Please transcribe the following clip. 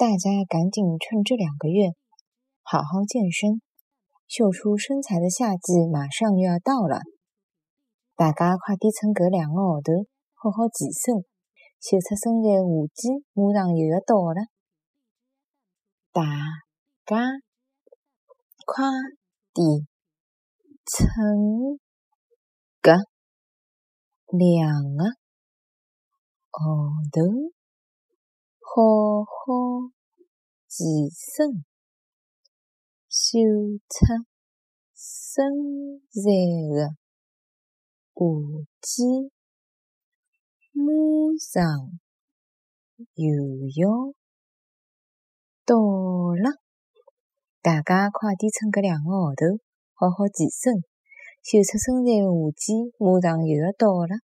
大家赶紧趁这两个月好好健身，秀出身材的夏季马上又要到了。大家快点趁搿两个号头好好健身，秀出身材的夏季马上又要到了。大家快点趁搿两个号头。好好健身，秀出身材的夏季马上又要到了！大家快点趁搿两个号头好好健身，秀出身材的夏季马上又要到了！